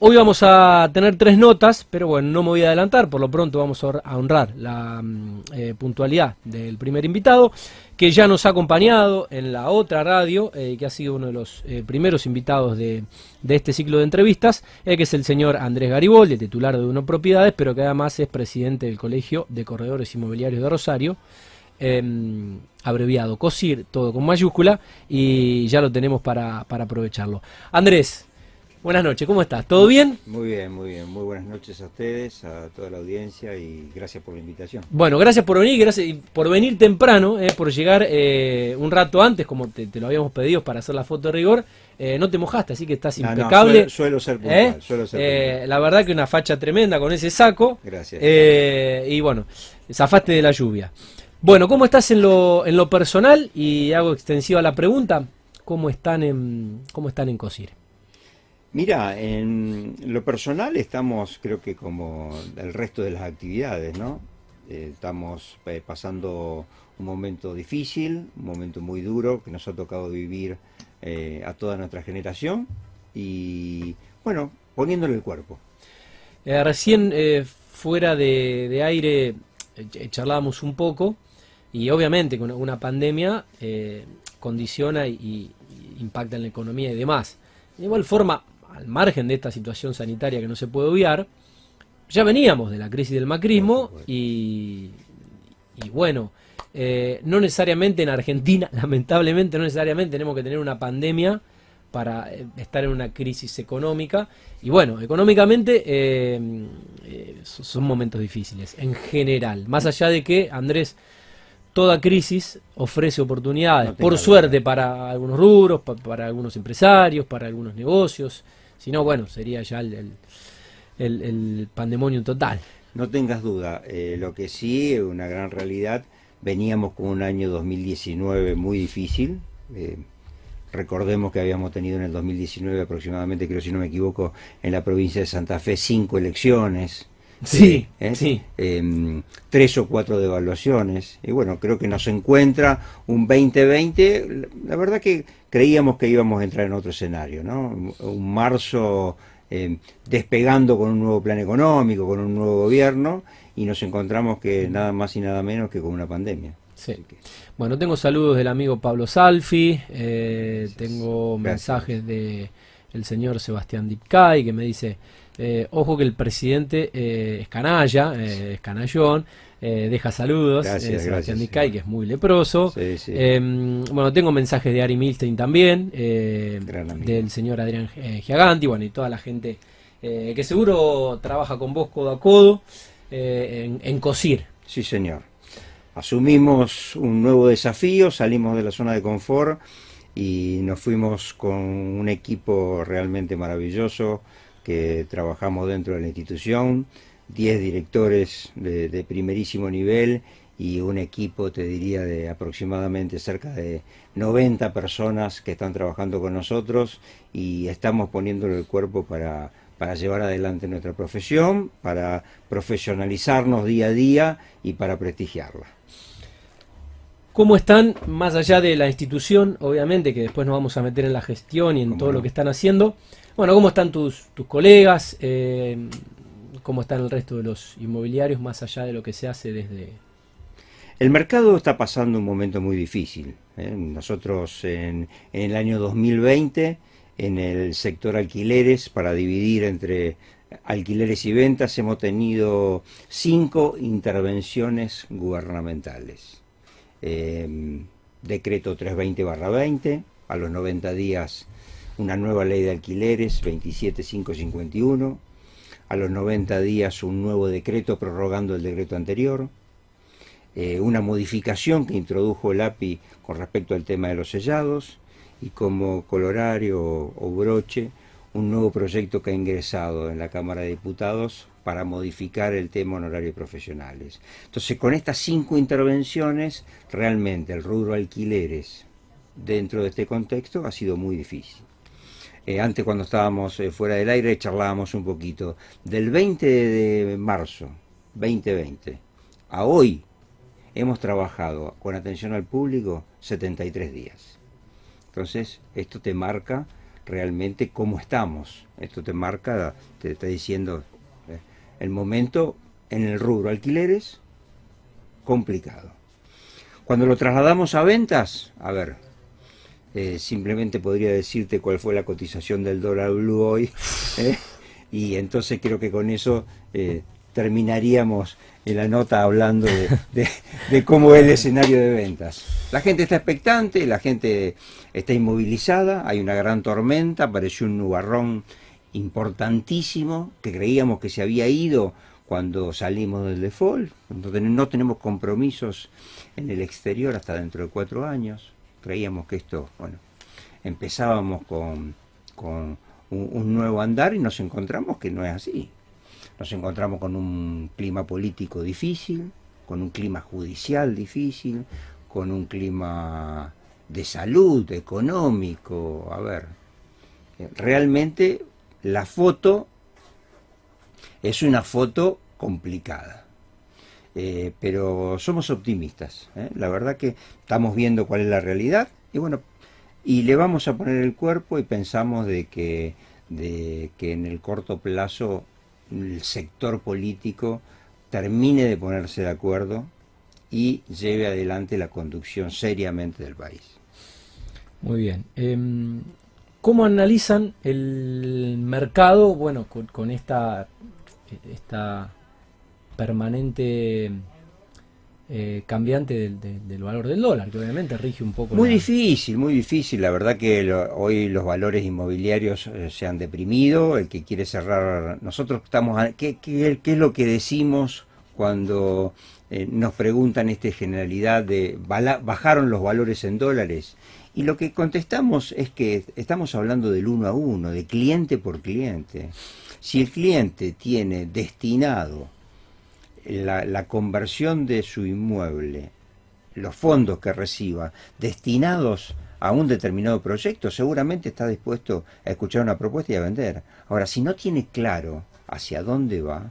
Hoy vamos a tener tres notas, pero bueno, no me voy a adelantar, por lo pronto vamos a honrar la mm, eh, puntualidad del primer invitado, que ya nos ha acompañado en la otra radio, eh, que ha sido uno de los eh, primeros invitados de, este ciclo de entrevistas, que es el señor Andrés Gariboldi, titular de Uno Propiedades, pero que además es presidente del Colegio de Corredores Inmobiliarios de Rosario. Em, abreviado COSIR, todo con mayúscula, y ya lo tenemos para aprovecharlo. Andrés, Buenas noches, ¿cómo estás? ¿Todo bien? Muy bien, muy bien. Muy buenas noches a ustedes, a toda la audiencia y gracias por la invitación. Bueno, gracias por venir, gracias por venir temprano, eh, por llegar eh, un rato antes, como te, lo habíamos pedido para hacer la foto de rigor. Eh, no te mojaste, así que estás impecable. No, suelo, ser puntual, suelo ser La verdad que una facha tremenda con ese saco. Gracias. y bueno, zafaste de la lluvia. Bueno, ¿cómo estás en lo, en lo personal? Y hago extensiva la pregunta, ¿cómo están en, cómo están en COSIR? Mira, en lo personal estamos, creo que como el resto de las actividades, ¿no? Eh, estamos eh, pasando un momento difícil, un momento muy duro que nos ha tocado vivir eh, a toda nuestra generación y, bueno, poniéndole el cuerpo. recién fuera de, aire charlábamos un poco y obviamente con una pandemia condiciona y, y impacta en la economía y demás. De igual forma, al margen de esta situación sanitaria que no se puede obviar, ya veníamos de la crisis del macrismo y, bueno, eh, no necesariamente en Argentina, lamentablemente no necesariamente tenemos que tener una pandemia para eh, estar en una crisis económica. Y bueno, económicamente eh, son momentos difíciles, en general. Más allá de que, Andrés, toda crisis ofrece oportunidades, por suerte, para algunos rubros, para algunos empresarios, para algunos negocios. Si no, bueno, sería ya el, el, pandemonio total. No tengas duda, eh, lo que sí una gran realidad, veníamos con un año 2019 muy difícil. Eh, recordemos que habíamos tenido en el 2019 aproximadamente, creo si no me equivoco, en la provincia de Santa Fe cinco elecciones. Sí, ¿eh? sí. Em, tres o cuatro devaluaciones. Y bueno, creo que nos encuentra un 2020. La verdad que creíamos que íbamos a entrar en otro escenario, ¿no? Un marzo eh, despegando con un nuevo plan económico, con un nuevo gobierno, y nos encontramos que nada más y nada menos que con una pandemia. Sí. Bueno, tengo saludos del amigo Pablo Salfi, eh, tengo mensajes de el señor Sebastián Dipkay que me dice, eh, ojo que el presidente es canalla, es canallón, eh, deja saludos, gracias, Sebastián Dicay, que es muy leproso. Em, bueno, tengo mensajes de Ari Milstein también, eh, del señor Adrián eh, Giaganti, bueno, y toda la gente que seguro trabaja con vos codo a codo en, en COSIR. Sí, señor. Asumimos un nuevo desafío, salimos de la zona de confort y nos fuimos con un equipo realmente maravilloso que trabajamos dentro de la institución 10 directores de, primerísimo nivel y un equipo, te diría, de aproximadamente cerca de 90 personas que están trabajando con nosotros y estamos poniéndole el cuerpo para, para llevar adelante nuestra profesión, para profesionalizarnos día a día y para prestigiarla. ¿Cómo están, más allá de la institución, obviamente, que después nos vamos a meter en la gestión y en todo lo que están haciendo? Bueno, ¿cómo están tus, tus colegas? Eh, cómo están el resto de los inmobiliarios más allá de lo que se hace desde... El mercado está pasando un momento muy difícil. ¿eh? Nosotros en, el año 2020, en el sector alquileres, para dividir entre alquileres y ventas, hemos tenido cinco intervenciones gubernamentales. Em, decreto 320-20, a los 90 días una nueva ley de alquileres, 27551, a los 90 días un nuevo decreto prorrogando el decreto anterior, eh, una modificación que introdujo el API con respecto al tema de los sellados y como colorario o broche un nuevo proyecto que ha ingresado en la Cámara de Diputados para modificar el tema honorario profesionales. Entonces, con estas cinco intervenciones, realmente el rubro alquileres dentro de este contexto ha sido muy difícil. Eh, antes cuando estábamos eh, fuera del aire charlábamos un poquito. Del 20 de marzo 2020 a hoy hemos trabajado con atención al público 73 días. Entonces, esto te marca realmente cómo estamos. Esto te marca, te está diciendo eh, el momento en el rubro alquileres, complicado. Cuando lo trasladamos a ventas, a ver, eh, simplemente podría decirte cuál fue la cotización del dólar blue hoy, ¿eh? y entonces creo que con eso eh, terminaríamos en la nota hablando de, cómo es el escenario de ventas. La gente está expectante, la gente está inmovilizada, hay una gran tormenta, apareció un nubarrón importantísimo que creíamos que se había ido cuando salimos del default, no tenemos compromisos en el exterior hasta dentro de cuatro años. Creíamos que esto, bueno, empezábamos con, con un, nuevo andar y nos encontramos que no es así. Nos encontramos con un clima político difícil, con un clima judicial difícil, con un clima de salud, económico. A ver, realmente la foto es una foto complicada. Eh, pero somos optimistas. ¿eh? La verdad que estamos viendo cuál es la realidad y bueno, y le vamos a poner el cuerpo y pensamos de que, de que en el corto plazo el sector político termine de ponerse de acuerdo y lleve adelante la conducción seriamente del país. Muy bien. Em, ¿Cómo analizan el mercado, bueno, con, esta, esta permanente eh, cambiante del, valor del dólar, que obviamente rige un poco. Muy difícil, muy difícil. La verdad que hoy los valores inmobiliarios eh, se han deprimido. El que quiere cerrar, nosotros estamos. ¿Qué, qué, qué es lo que decimos cuando eh, nos preguntan esta generalidad de bajaron los valores en dólares? Y lo que contestamos es que estamos hablando del uno a uno, de cliente por cliente. Si el cliente tiene destinado la, conversión de su inmueble, los fondos que reciba destinados a un determinado proyecto, seguramente está dispuesto a escuchar una propuesta y a vender. Ahora, si no tiene claro hacia dónde va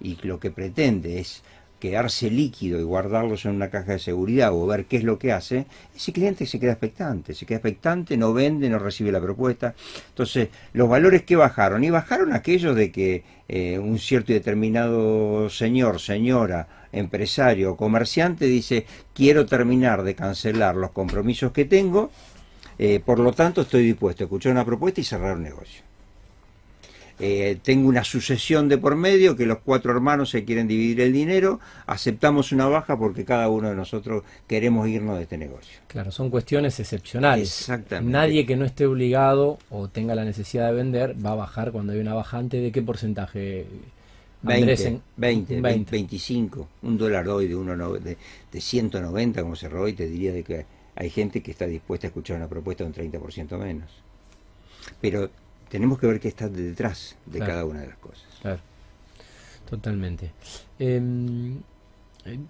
y lo que pretende es quedarse líquido y guardarlos en una caja de seguridad o ver qué es lo que hace, ese cliente se queda expectante, se queda expectante, no vende, no recibe la propuesta. Entonces, los valores que bajaron, y bajaron aquellos de que eh, un cierto y determinado señor, señora, empresario o comerciante dice, quiero terminar de cancelar los compromisos que tengo, eh, por lo tanto estoy dispuesto a escuchar una propuesta y cerrar un negocio. Eh, tengo una sucesión de por medio, que los cuatro hermanos se quieren dividir el dinero, aceptamos una baja porque cada uno de nosotros queremos irnos de este negocio. Claro, son cuestiones excepcionales. Exactamente. Nadie que no esté obligado o tenga la necesidad de vender va a bajar cuando hay una bajante. ¿De qué porcentaje? 20, 20, 25, un dólar hoy de, uno, de, de 190 como se robó y te diría de que hay gente que está dispuesta a escuchar una propuesta de un 30% menos. Pero tenemos que ver qué está detrás de cada una de las cosas. Claro, totalmente. Em,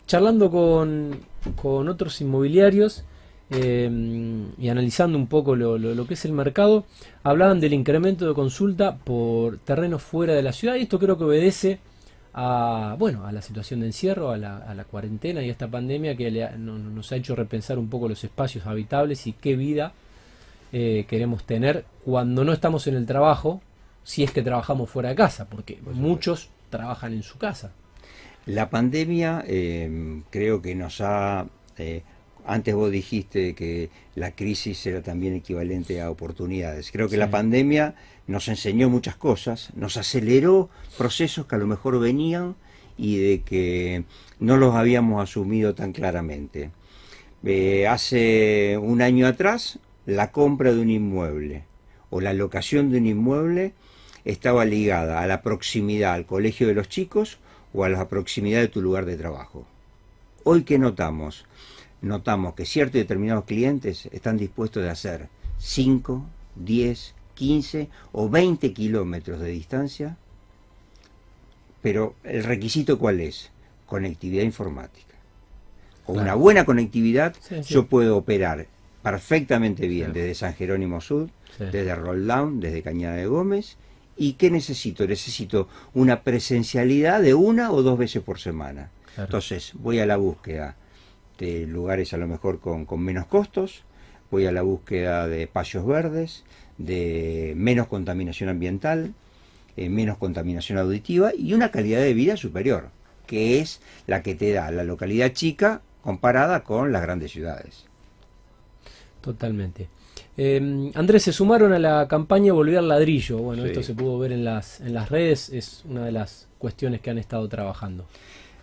charlando con, con, otros inmobiliarios em, y analizando un poco lo, que es el mercado, hablaban del incremento de consulta por terrenos fuera de la ciudad y esto creo que obedece a, bueno, a la situación de encierro, a la, a la cuarentena y a esta pandemia que nos ha hecho repensar un poco los espacios habitables y qué vida eh, queremos tener cuando no estamos en el trabajo, si es que trabajamos fuera de casa, porque muchos trabajan en su casa. La pandemia eh, creo que nos ha... Eh, antes vos dijiste que la crisis era también equivalente a oportunidades. Creo que la pandemia nos enseñó muchas cosas, nos aceleró procesos que a lo mejor venían y de que no los habíamos asumido tan claramente. hace un año atrás la compra de un inmueble o la locación de un inmueble estaba ligada a la proximidad al colegio de los chicos o a la proximidad de tu lugar de trabajo. Hoy que notamos, notamos que ciertos y determinados clientes están dispuestos a hacer 5, 10, 15 o 20 kilómetros de distancia, pero el requisito cuál es? Conectividad informática. Con una buena conectividad yo puedo operar perfectamente bien desde San Jerónimo Sur, desde Roldán, desde Cañada de Gómez. ¿Y qué necesito? Necesito una presencialidad de una o dos veces por semana. Entonces voy a la búsqueda de lugares a lo mejor con, menos costos, voy a la búsqueda de espacios verdes, de menos contaminación ambiental, eh, menos contaminación auditiva y una calidad de vida superior, que es la que te da la localidad chica comparada con las grandes ciudades. Totalmente. Eh, Andrés, se sumaron a la campaña Volver al Ladrillo. Bueno, esto se pudo ver en las, en las redes, es una de las cuestiones que han estado trabajando.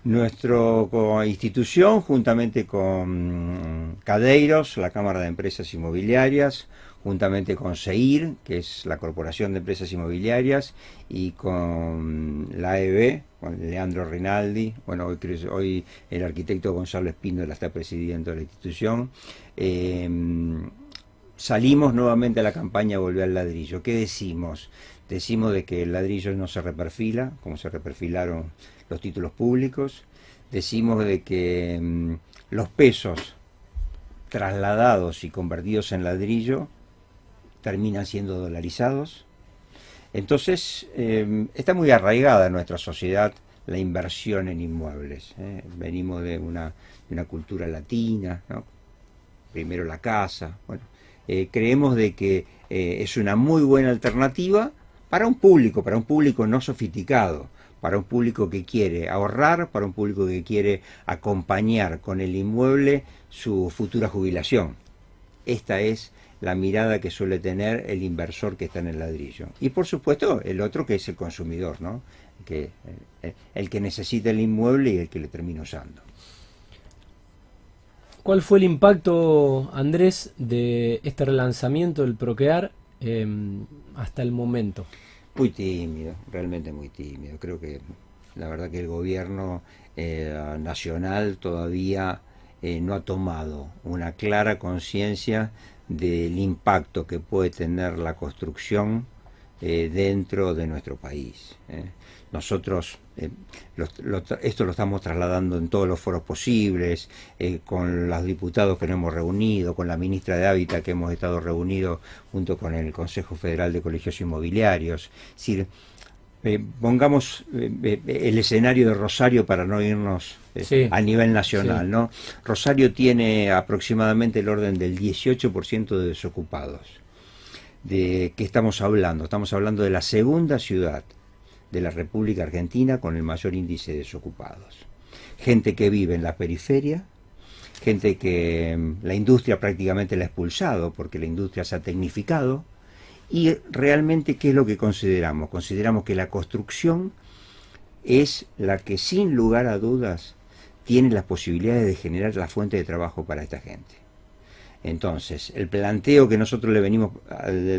Nuestra institución, juntamente con Cadeiros, la Cámara de Empresas Inmobiliarias, juntamente con CEIR, que es la Corporación de Empresas Inmobiliarias, y con la AEB, con Leandro Rinaldi, bueno, hoy, hoy el arquitecto Gonzalo Espíndola está presidiendo la institución, eh, salimos nuevamente a la campaña Volver al ladrillo. ¿Qué decimos? Decimos de que el ladrillo no se reperfila, como se reperfilaron los títulos públicos. Decimos de que mm, los pesos trasladados y convertidos en ladrillo terminan siendo dolarizados. Entonces, em, está muy arraigada en nuestra sociedad la inversión en inmuebles. ¿eh? Venimos de una, cultura latina, primero la casa. Bueno, eh, creemos de que eh, es una muy buena alternativa para un público, para un público no sofisticado, para un público que quiere ahorrar, para un público que quiere acompañar con el inmueble su futura jubilación. Esta es la mirada que suele tener el inversor que está en el ladrillo. Y por supuesto el otro que es el consumidor, ¿no? que, eh, el que necesita el inmueble y el que le termina usando. ¿Cuál fue el impacto, Andrés, de este relanzamiento del Procrear em, hasta el momento? Muy tímido, realmente muy tímido. Creo que la verdad que el gobierno eh, nacional todavía eh, no ha tomado una clara conciencia del impacto que puede tener la construcción eh, dentro de nuestro país. Nosotros eh, esto lo estamos trasladando en todos los foros posibles, eh, con los diputados que nos hemos reunido, con la ministra de Hábitat que hemos estado reunidos junto con el Consejo Federal de Colegios Inmobiliarios. Decir, eh, pongamos el escenario de Rosario para no irnos a nivel nacional. ¿no? Rosario tiene aproximadamente el orden del 18% de desocupados. ¿De qué estamos hablando? Estamos hablando de la segunda ciudad de la República Argentina con el mayor índice de desocupados. Gente que vive en la periferia, gente que mm, la industria prácticamente la ha expulsado porque la industria se ha tecnificado. Y realmente, ¿qué es lo que consideramos? Consideramos que la construcción es la que sin lugar a dudas tiene las posibilidades de generar la fuente de trabajo para esta gente. Entonces, el planteo que nosotros le venimos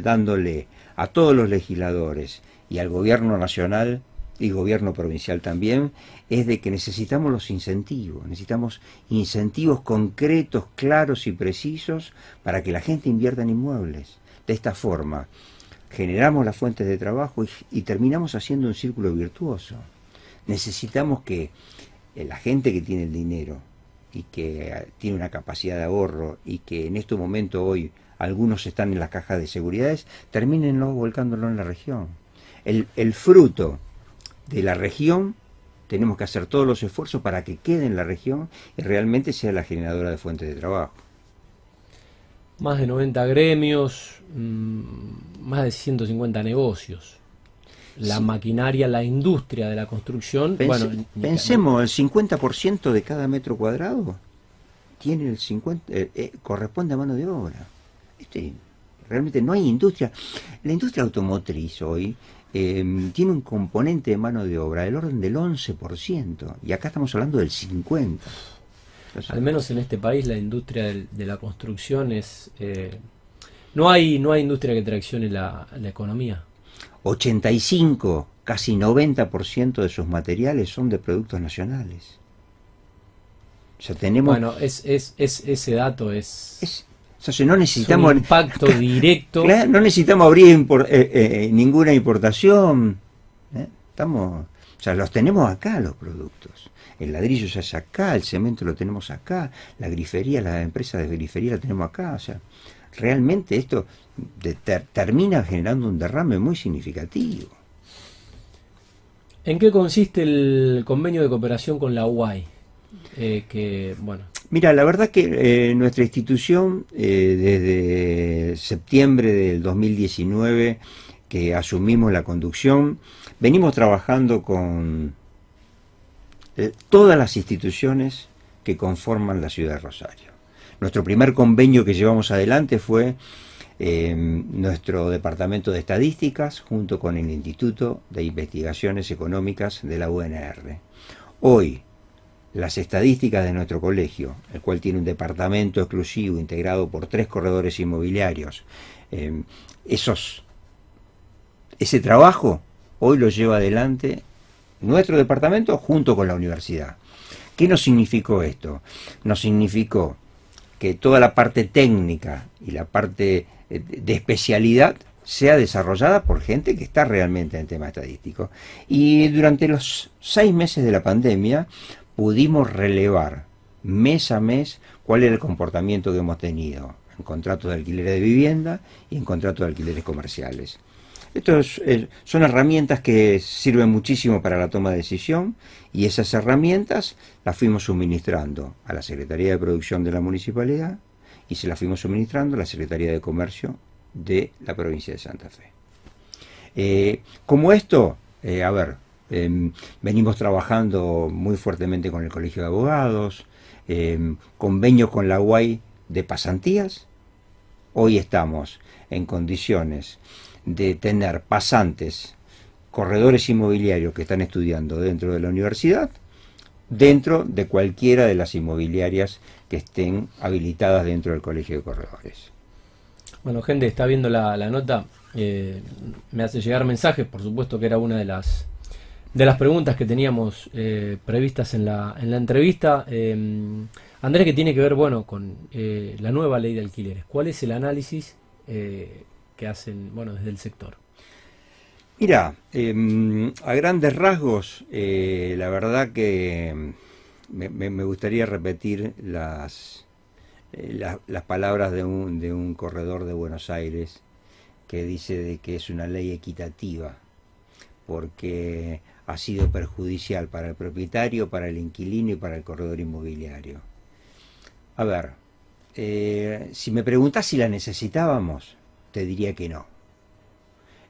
dándole a todos los legisladores y al gobierno nacional y gobierno provincial también, es de que necesitamos los incentivos, necesitamos incentivos concretos, claros y precisos para que la gente invierta en inmuebles. De esta forma, generamos las fuentes de trabajo y, terminamos haciendo un círculo virtuoso. Necesitamos que eh, la gente que tiene el dinero y que eh, tiene una capacidad de ahorro y que en este momento hoy algunos están en las cajas de seguridades, terminen volcándolo en la región el, fruto de la región, tenemos que hacer todos los esfuerzos para que quede en la región y realmente sea la generadora de fuentes de trabajo. Más de 90 gremios, mm, más de 150 negocios. La maquinaria, la industria de la construcción. bueno, pensemos, el 50% de cada metro cuadrado tiene el 50, eh, eh, corresponde a mano de obra. Este, realmente no hay industria. La industria automotriz hoy Em, tiene un componente de mano de obra del orden del 11%, y acá estamos hablando del 50%. Al menos en este país la industria de, la construcción es... Eh, no, hay, no hay industria que traccione la, la economía. 85, casi 90% de sus materiales son de productos nacionales. O tenemos... Bueno, es, es, es ese dato es no necesitamos... Un impacto directo. no necesitamos abrir eh, eh, ninguna importación. ¿eh? Estamos... O sea, los tenemos acá los productos. El ladrillo ya es acá, el cemento lo tenemos acá, la grifería, la empresa de grifería la tenemos acá. O sea, realmente esto termina generando un derrame muy significativo. ¿En qué consiste el convenio de cooperación con la UAI? que, bueno, Mira, la verdad que eh, nuestra institución eh, desde septiembre del 2019 que asumimos la conducción, venimos trabajando con eh, todas las instituciones que conforman la ciudad de Rosario. Nuestro primer convenio que llevamos adelante fue nuestro departamento de estadísticas junto con el Instituto de Investigaciones Económicas de la UNR. Hoy, las estadísticas de nuestro colegio, el cual tiene un departamento exclusivo integrado por tres corredores inmobiliarios, eh, esos, ese trabajo hoy lo lleva adelante nuestro departamento junto con la universidad. ¿Qué nos significó esto? Nos significó que toda la parte técnica y la parte eh, de especialidad sea desarrollada por gente que está realmente en el tema estadístico. Y durante los seis meses de la pandemia pudimos relevar mes a mes cuál era el comportamiento que hemos tenido en contratos de alquiler de vivienda y en contratos de alquileres comerciales. Estas son herramientas que sirven muchísimo para la toma de decisión y esas herramientas las fuimos suministrando a la Secretaría de Producción de la Municipalidad y se las fuimos suministrando a la Secretaría de Comercio de la provincia de Santa Fe. Eh, como esto, eh, a ver, Em, venimos trabajando muy fuertemente con el Colegio de Abogados, eh, convenios con la UAI de pasantías. Hoy estamos en condiciones de tener pasantes, corredores inmobiliarios que están estudiando dentro de la universidad, dentro de cualquiera de las inmobiliarias que estén habilitadas dentro del Colegio de Corredores. Bueno, gente, está viendo la, nota. Eh, me hace llegar mensajes, por supuesto que era una de las de las preguntas que teníamos eh, previstas en la, en la entrevista. Eh, Andrés, que tiene que ver bueno con la nueva ley de alquileres. ¿Cuál es el análisis hacen bueno desde el sector? Mira, em, a grandes rasgos, la verdad que me, gustaría repetir las, las palabras de un, de un corredor de Buenos Aires que dice de que es una ley equitativa porque ha sido perjudicial para el propietario, para el inquilino y para el corredor inmobiliario. A ver, eh, si me preguntas si la necesitábamos, te diría que no.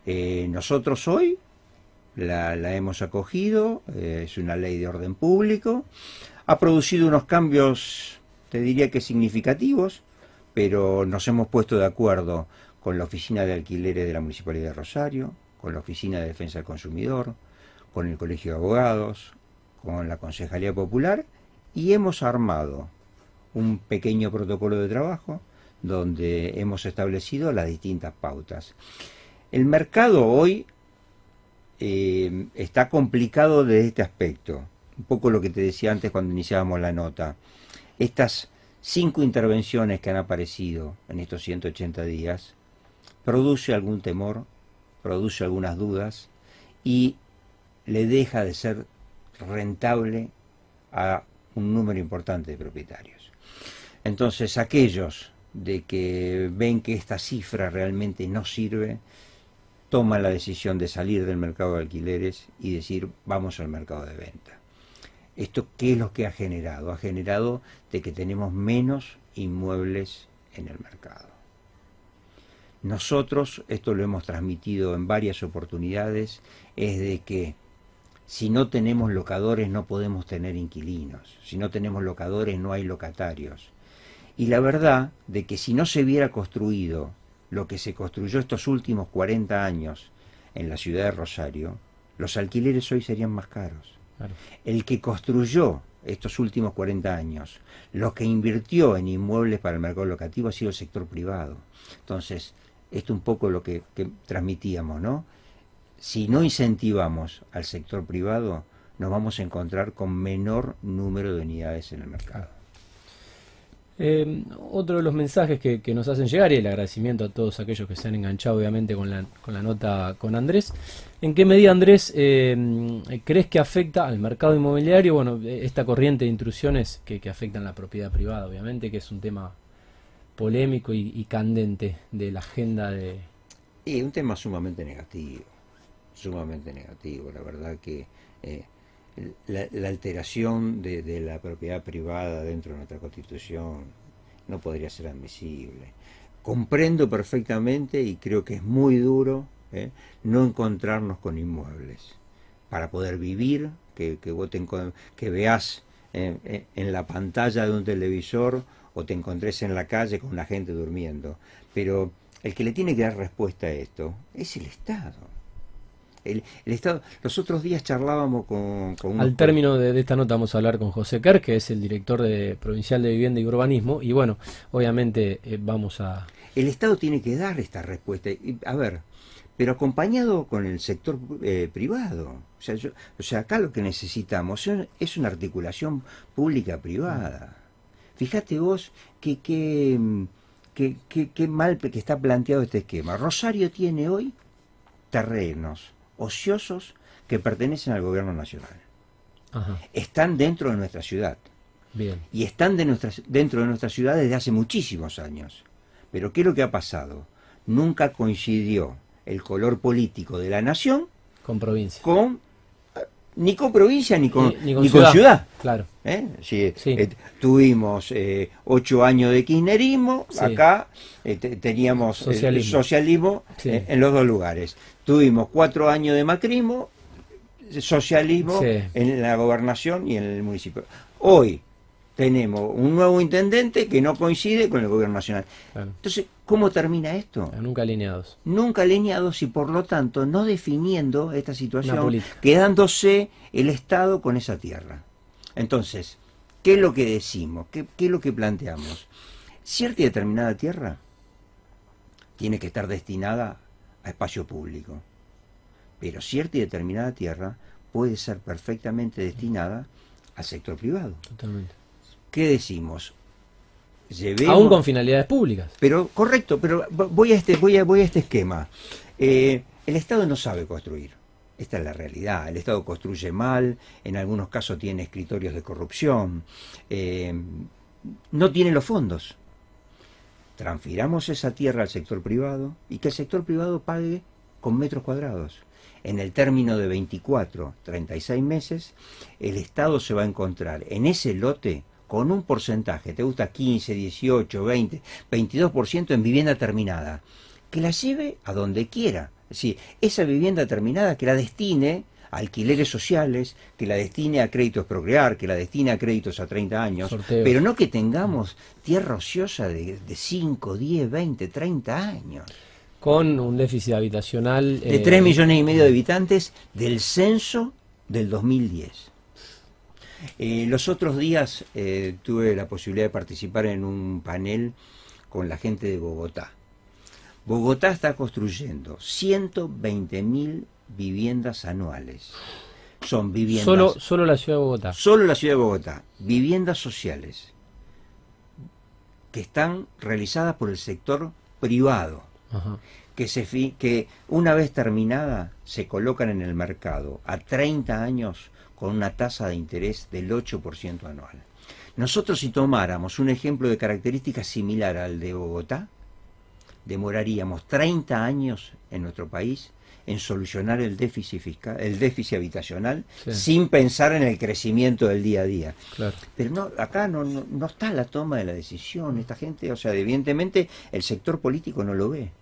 Eh, nosotros hoy la, hemos acogido, eh, es una ley de orden público, ha producido unos cambios, te diría que significativos, pero nos hemos puesto de acuerdo con la Oficina de Alquileres de la Municipalidad de Rosario, con la Oficina de Defensa del Consumidor, con el Colegio de Abogados, con la Concejalía Popular y hemos armado un pequeño protocolo de trabajo donde hemos establecido las distintas pautas. El mercado hoy eh, está complicado desde este aspecto, un poco lo que te decía antes cuando iniciábamos la nota. Estas cinco intervenciones que han aparecido en estos 180 días produce algún temor, produce algunas dudas y le deja de ser rentable a un número importante de propietarios. Entonces aquellos de que ven que esta cifra realmente no sirve, toman la decisión de salir del mercado de alquileres y decir vamos al mercado de venta. ¿Esto qué es lo que ha generado? Ha generado de que tenemos menos inmuebles en el mercado. Nosotros, esto lo hemos transmitido en varias oportunidades, es de que si no tenemos locadores no podemos tener inquilinos, si no tenemos locadores no hay locatarios. Y la verdad de que si no se hubiera construido lo que se construyó estos últimos 40 años en la ciudad de Rosario, los alquileres hoy serían más caros. El que construyó estos últimos 40 años, lo que invirtió en inmuebles para el mercado locativo ha sido el sector privado. Entonces, esto es un poco lo que, que transmitíamos, ¿no? si no incentivamos al sector privado, nos vamos a encontrar con menor número de unidades en el mercado. Eh, otro de los mensajes que, nos hacen llegar y el agradecimiento a todos aquellos que se han enganchado obviamente con la, con la nota con Andrés. ¿En qué medida Andrés eh, crees que afecta al mercado inmobiliario? Bueno, esta corriente de intrusiones que, afectan la propiedad privada obviamente, que es un tema polémico y, candente de la agenda de... Y un tema sumamente negativo sumamente negativo. La verdad que eh, la, alteración de, la propiedad privada dentro de nuestra constitución no podría ser admisible. Comprendo perfectamente y creo que es muy duro ¿eh? no encontrarnos con inmuebles para poder vivir, que, que, que veas en la pantalla de un televisor o te encontres en la calle con una gente durmiendo. Pero el que le tiene que dar respuesta a esto es el Estado. El, Estado, los otros días charlábamos con... Al término de, esta nota vamos a hablar con José Kerr, que es el director de, provincial de Vivienda y Urbanismo, y bueno, obviamente eh, vamos a... El Estado tiene que dar esta respuesta. a ver, pero acompañado con el sector eh, privado. O sea, o sea, acá lo que necesitamos es una articulación pública-privada. Fíjate vos que, que, que, mal que está planteado este esquema. Rosario tiene hoy terrenos ociosos que pertenecen al gobierno nacional. Están dentro de nuestra ciudad. Bien. Y están de dentro de nuestra ciudad desde hace muchísimos años. Pero ¿qué es lo que ha pasado? Nunca coincidió el color político de la nación con provincia. Con ni con provincia ni con, ni, ciudad. Claro. ¿Eh? Eh, tuvimos eh, ocho años de kirchnerismo, acá teníamos socialismo, en los dos lugares. Tuvimos cuatro años de macrismo, socialismo en la gobernación y en el municipio. Hoy tenemos un nuevo intendente que no coincide con el gobierno nacional. Entonces, ¿cómo termina esto? Nunca alineados. Nunca alineados y por lo tanto no definiendo esta situación, quedándose el Estado con esa tierra. Entonces, ¿qué es lo que decimos? ¿Qué, es lo que planteamos? Cierta y determinada tierra tiene que estar destinada a espacio público, pero cierta y determinada tierra puede ser perfectamente destinada al sector privado. Totalmente. ¿Qué decimos? Aún con finalidades públicas. Pero correcto, pero voy a este, voy a, voy a este esquema. Eh, el Estado no sabe construir. Esta es la realidad. El Estado construye mal, en algunos casos tiene escritorios de corrupción, eh, no tiene los fondos. Transfiramos esa tierra al sector privado y que el sector privado pague con metros cuadrados. En el término de 24, 36 meses, el Estado se va a encontrar en ese lote con un porcentaje, te gusta 15, 18, 20, 22% en vivienda terminada, que la lleve a donde quiera. Es decir, esa vivienda terminada que la destine a alquileres sociales, que la destine a créditos procrear, que la destine a créditos a 30 años, pero no que tengamos tierra ociosa de, 5, 10, 20, 30 años. Con un déficit habitacional... De 3 eh, millones y medio de habitantes del censo del 2010. Eh, los otros días eh, tuve la posibilidad de participar en un panel con la gente de Bogotá. Bogotá está construyendo 120.000 viviendas anuales. Son viviendas. Solo, solo la ciudad de Bogotá. Solo la ciudad de Bogotá. Viviendas sociales que están realizadas por el sector privado. Que, se, que una vez terminada se colocan en el mercado a 30 años con una tasa de interés del 8% anual. Nosotros si tomáramos un ejemplo de características similar al de Bogotá, demoraríamos 30 años en nuestro país en solucionar el déficit fiscal, el déficit habitacional, sin pensar en el crecimiento del día a día. Pero no, acá no, no, está la toma de la decisión. Esta gente, o sea, evidentemente el sector político no lo ve.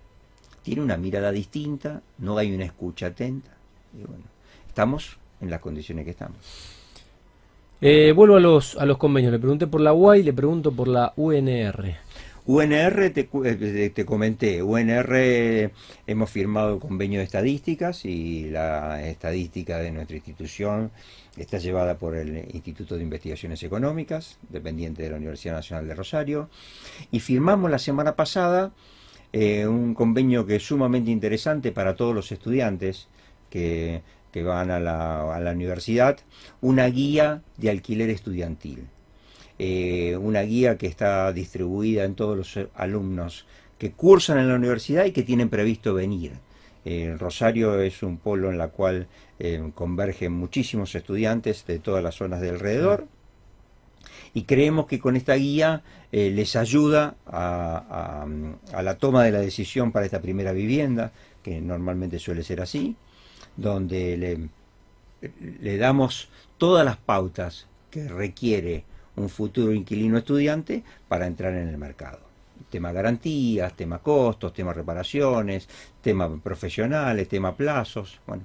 Tiene una mirada distinta, no hay una escucha atenta. Y bueno, estamos en las condiciones que estamos. Eh, vuelvo a los, a los convenios. Le pregunté por la UAI, le pregunto por la UNR. UNR, te, eh, te, comenté, UNR hemos firmado convenio de estadísticas y la estadística de nuestra institución está llevada por el Instituto de Investigaciones Económicas, dependiente de la Universidad Nacional de Rosario, y firmamos la semana pasada eh, un convenio que es sumamente interesante para todos los estudiantes que que van a la, a la universidad, una guía de alquiler estudiantil. Eh, una guía que está distribuida en todos los alumnos que cursan en la universidad y que tienen previsto venir. Eh, Rosario es un polo en la cual eh, convergen muchísimos estudiantes de todas las zonas de alrededor y creemos que con esta guía les ayuda a, a, la toma de la decisión para esta primera vivienda, que normalmente suele ser así, donde le damos todas las pautas que requiere un futuro inquilino estudiante para entrar en el mercado. Tema garantías, tema costos, tema reparaciones, tema profesionales, tema plazos. Bueno,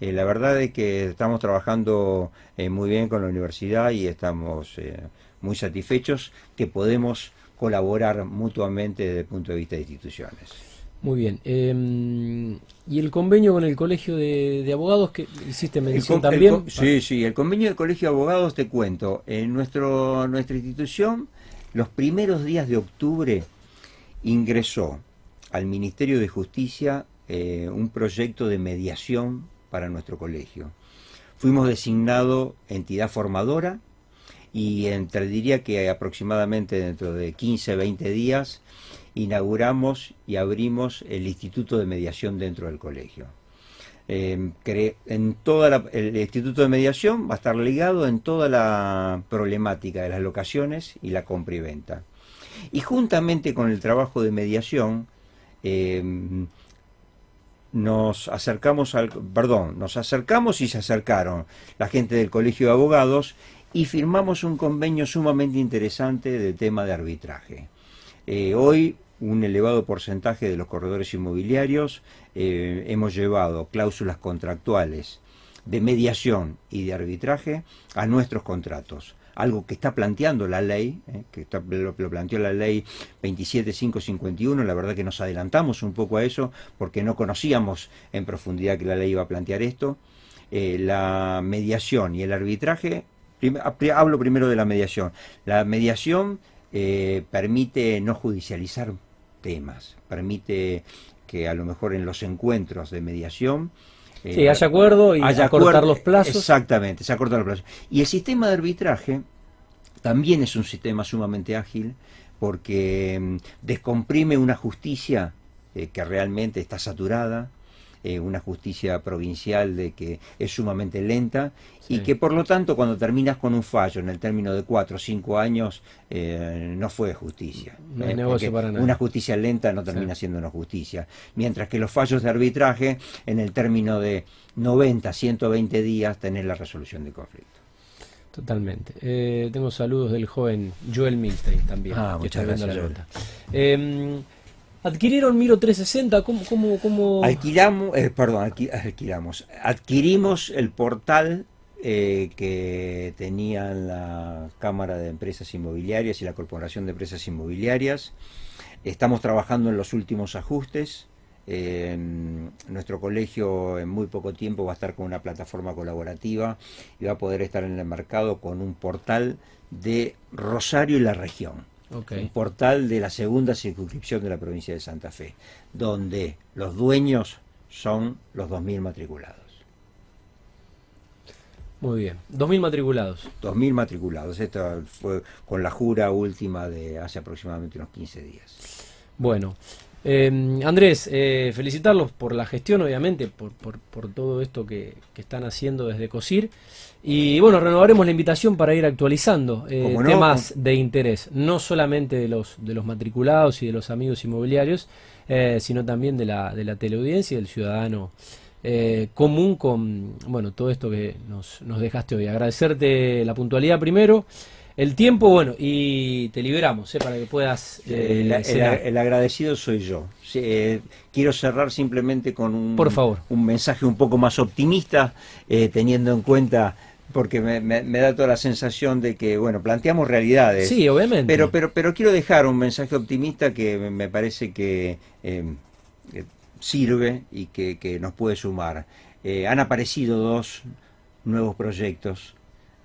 eh, la verdad es que estamos trabajando eh, muy bien con la universidad y estamos eh, muy satisfechos que podemos colaborar mutuamente desde el punto de vista de instituciones. Muy bien. Em, ¿Y el convenio con el Colegio de, Abogados que hiciste mención también? sí, sí, el convenio del Colegio de Abogados, te cuento, en nuestro, nuestra institución, los primeros días de octubre ingresó al Ministerio de Justicia eh, un proyecto de mediación para nuestro colegio. Fuimos designados entidad formadora y entre, diría que aproximadamente dentro de 15, 20 días, inauguramos y abrimos el Instituto de Mediación dentro del colegio. Eh, en toda el Instituto de Mediación va a estar ligado en toda la problemática de las locaciones y la compra y venta. Y juntamente con el trabajo de mediación, eh, nos acercamos al, perdón, nos acercamos y se acercaron la gente del Colegio de Abogados y firmamos un convenio sumamente interesante de tema de arbitraje. Eh, hoy un elevado porcentaje de los corredores inmobiliarios eh, hemos llevado cláusulas contractuales de mediación y de arbitraje a nuestros contratos. Algo que está planteando la ley, eh, que lo, planteó la ley 27551, la verdad que nos adelantamos un poco a eso porque no conocíamos en profundidad que la ley iba a plantear esto. la mediación y el arbitraje, hablo primero de la mediación. La mediación eh, permite no judicializar temas, permite que a lo mejor en los encuentros de mediación eh, haya acuerdo y haya acortar los plazos. Exactamente, se acortan los plazos. Y el sistema de arbitraje también es un sistema sumamente ágil porque mm, descomprime una justicia eh, que realmente está saturada, eh, una justicia provincial de que es sumamente lenta y que por lo tanto cuando terminas con un fallo en el término de cuatro o cinco años eh, no fue justicia. No hay negocio para nada. Una justicia lenta no termina siendo una justicia. Mientras que los fallos de arbitraje en el término de 90, 120 días tenés la resolución del conflicto. Totalmente. Eh, tengo saludos del joven Joel Milstein también. Ah, muchas gracias. ¿Adquirieron Miro 360? ¿Cómo, cómo, cómo... Alquilamos, eh, perdón. Adquirimos el portal eh, que tenían la Cámara de Empresas Inmobiliarias y la Corporación de Empresas Inmobiliarias. Estamos trabajando en los últimos ajustes. nuestro colegio en muy poco tiempo va a estar con una plataforma colaborativa y va a poder estar en el mercado con un portal de Rosario y la región un portal de la segunda circunscripción de la provincia de Santa Fe, donde los dueños son los 2.000 matriculados. Muy bien, 2.000 matriculados. 2.000 matriculados, esto fue con la jura última de hace aproximadamente unos 15 días. Bueno, eh, Andrés, eh, felicitarlos por la gestión, obviamente, por, por, todo esto que, están haciendo desde COSIR. Y bueno, renovaremos la invitación para ir actualizando eh, temas de interés, no solamente de los, de los matriculados y de los amigos inmobiliarios, eh, sino también de la, de la teleaudiencia y del ciudadano eh, común con bueno todo esto que nos, nos dejaste hoy. Agradecerte la puntualidad primero. El tiempo, bueno, y te liberamos para que puedas... el, agradecido soy yo. quiero cerrar simplemente con un, Por favor. un mensaje un poco más optimista, teniendo en cuenta porque me, da toda la sensación de que, bueno, planteamos realidades. Sí, obviamente. Pero, pero, pero quiero dejar un mensaje optimista que me parece que, eh, sirve y que, nos puede sumar. Eh, han aparecido dos nuevos proyectos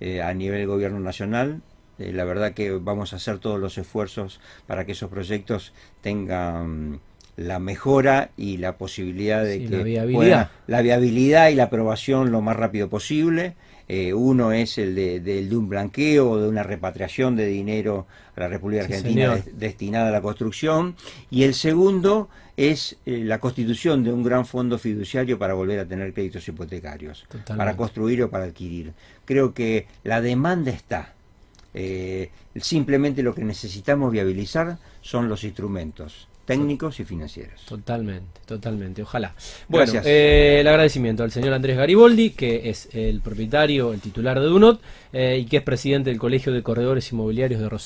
eh, a nivel gobierno nacional. La verdad que vamos a hacer todos los esfuerzos para que esos proyectos tengan la mejora y la posibilidad de que la viabilidad. la viabilidad y la aprobación lo más rápido posible. Eh, uno es el de, un blanqueo o de una repatriación de dinero a la República Argentina destinada a la construcción. Y el segundo es eh, la constitución de un gran fondo fiduciario para volver a tener créditos hipotecarios, para construir o para adquirir. Creo que la demanda está. Eh, simplemente lo que necesitamos viabilizar son los instrumentos técnicos y financieros. Totalmente, totalmente, ojalá. Bueno, eh, el agradecimiento al señor Andrés Gariboldi, que es el propietario, el titular de Dunot, eh, y que es presidente del Colegio de Corredores Inmobiliarios de Rosario.